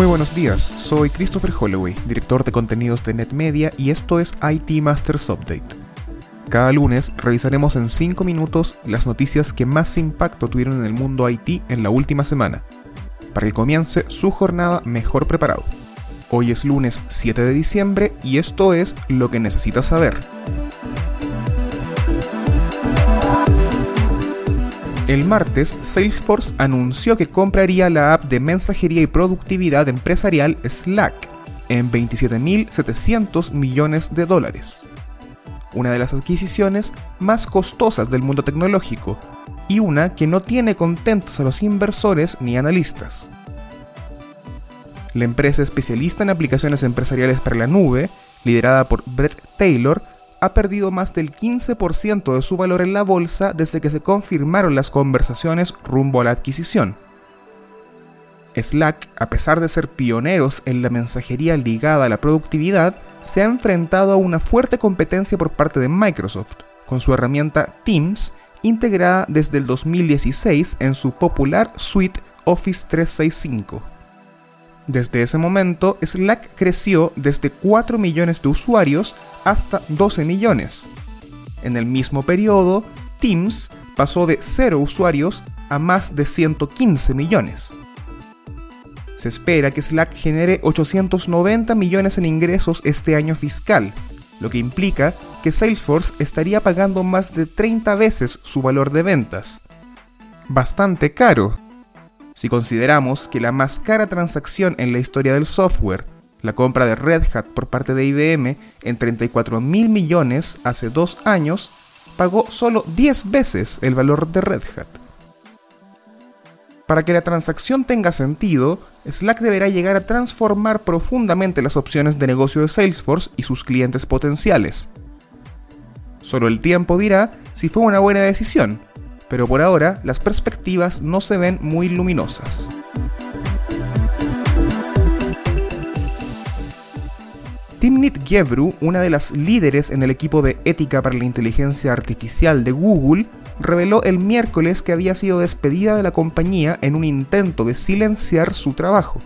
Muy buenos días, soy Christopher Holloway, director de contenidos de NetMedia y esto es IT Masters Update. Cada lunes revisaremos en 5 minutos las noticias que más impacto tuvieron en el mundo IT en la última semana, para que comience su jornada mejor preparado. Hoy es lunes 7 de diciembre y esto es lo que necesitas saber. El martes, Salesforce anunció que compraría la app de mensajería y productividad empresarial Slack en 27.700 millones de dólares. Una de las adquisiciones más costosas del mundo tecnológico y una que no tiene contentos a los inversores ni analistas. La empresa especialista en aplicaciones empresariales para la nube, liderada por Brett Taylor, ha perdido más del 15% de su valor en la bolsa desde que se confirmaron las conversaciones rumbo a la adquisición. Slack, a pesar de ser pioneros en la mensajería ligada a la productividad, se ha enfrentado a una fuerte competencia por parte de Microsoft, con su herramienta Teams integrada desde el 2016 en su popular suite Office 365. Desde ese momento, Slack creció desde 4 millones de usuarios hasta 12 millones. En el mismo periodo, Teams pasó de 0 usuarios a más de 115 millones. Se espera que Slack genere 890 millones en ingresos este año fiscal, lo que implica que Salesforce estaría pagando más de 30 veces su valor de ventas. Bastante caro, si consideramos que la más cara transacción en la historia del software, la compra de Red Hat por parte de IBM en 34 mil millones hace dos años, pagó solo 10 veces el valor de Red Hat. Para que la transacción tenga sentido, Slack deberá llegar a transformar profundamente las opciones de negocio de Salesforce y sus clientes potenciales. Solo el tiempo dirá si fue una buena decisión, pero por ahora las perspectivas no se ven muy luminosas. Timnit Gebru, una de las líderes en el equipo de ética para la inteligencia artificial de Google, reveló el miércoles que había sido despedida de la compañía en un intento de silenciar su trabajo.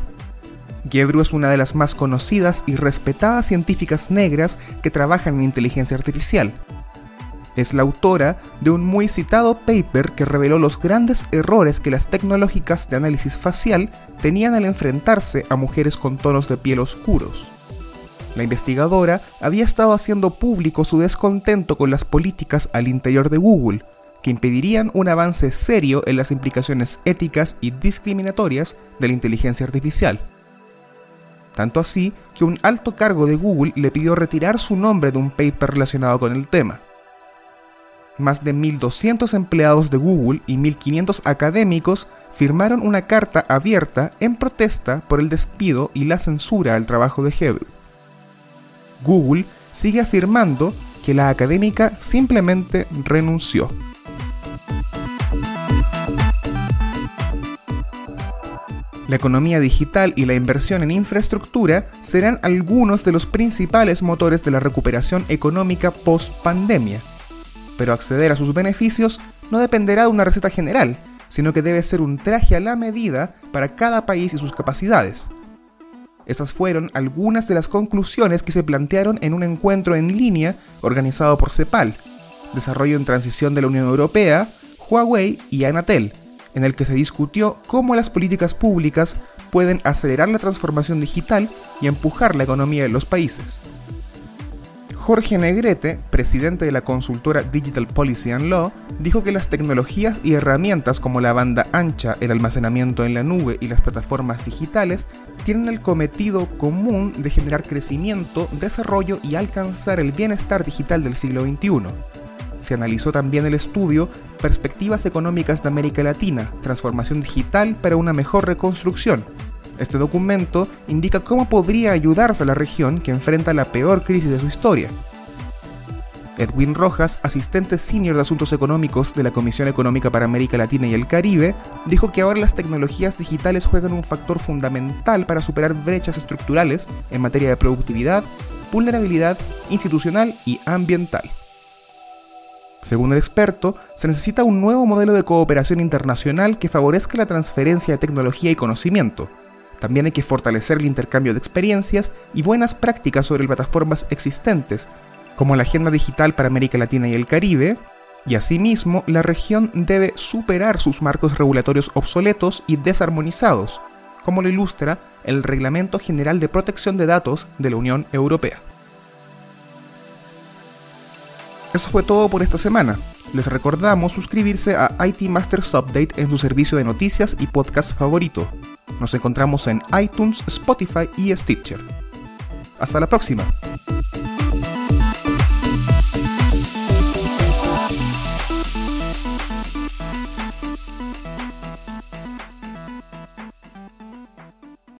Gebru es una de las más conocidas y respetadas científicas negras que trabajan en inteligencia artificial, es la autora de un muy citado paper que reveló los grandes errores que las tecnológicas de análisis facial tenían al enfrentarse a mujeres con tonos de piel oscuros. La investigadora había estado haciendo público su descontento con las políticas al interior de Google, que impedirían un avance serio en las implicaciones éticas y discriminatorias de la inteligencia artificial. Tanto así que un alto cargo de Google le pidió retirar su nombre de un paper relacionado con el tema más de 1.200 empleados de Google y 1.500 académicos firmaron una carta abierta en protesta por el despido y la censura al trabajo de Hebrew. Google sigue afirmando que la académica simplemente renunció. La economía digital y la inversión en infraestructura serán algunos de los principales motores de la recuperación económica post-pandemia pero acceder a sus beneficios no dependerá de una receta general, sino que debe ser un traje a la medida para cada país y sus capacidades. Estas fueron algunas de las conclusiones que se plantearon en un encuentro en línea organizado por CEPAL, Desarrollo en Transición de la Unión Europea, Huawei y Anatel, en el que se discutió cómo las políticas públicas pueden acelerar la transformación digital y empujar la economía de los países. Jorge Negrete, presidente de la consultora Digital Policy and Law, dijo que las tecnologías y herramientas como la banda ancha, el almacenamiento en la nube y las plataformas digitales tienen el cometido común de generar crecimiento, desarrollo y alcanzar el bienestar digital del siglo XXI. Se analizó también el estudio Perspectivas económicas de América Latina, transformación digital para una mejor reconstrucción, este documento indica cómo podría ayudarse a la región que enfrenta la peor crisis de su historia. Edwin Rojas, asistente senior de Asuntos Económicos de la Comisión Económica para América Latina y el Caribe, dijo que ahora las tecnologías digitales juegan un factor fundamental para superar brechas estructurales en materia de productividad, vulnerabilidad institucional y ambiental. Según el experto, se necesita un nuevo modelo de cooperación internacional que favorezca la transferencia de tecnología y conocimiento, También hay que fortalecer el intercambio de experiencias y buenas prácticas sobre plataformas existentes, como la Agenda Digital para América Latina y el Caribe, y asimismo la región debe superar sus marcos regulatorios obsoletos y desarmonizados, como lo ilustra el Reglamento General de Protección de Datos de la Unión Europea. Eso fue todo por esta semana. Les recordamos suscribirse a IT Masters Update en su servicio de noticias y podcast favorito. Nos encontramos en iTunes, Spotify y Stitcher. Hasta la próxima.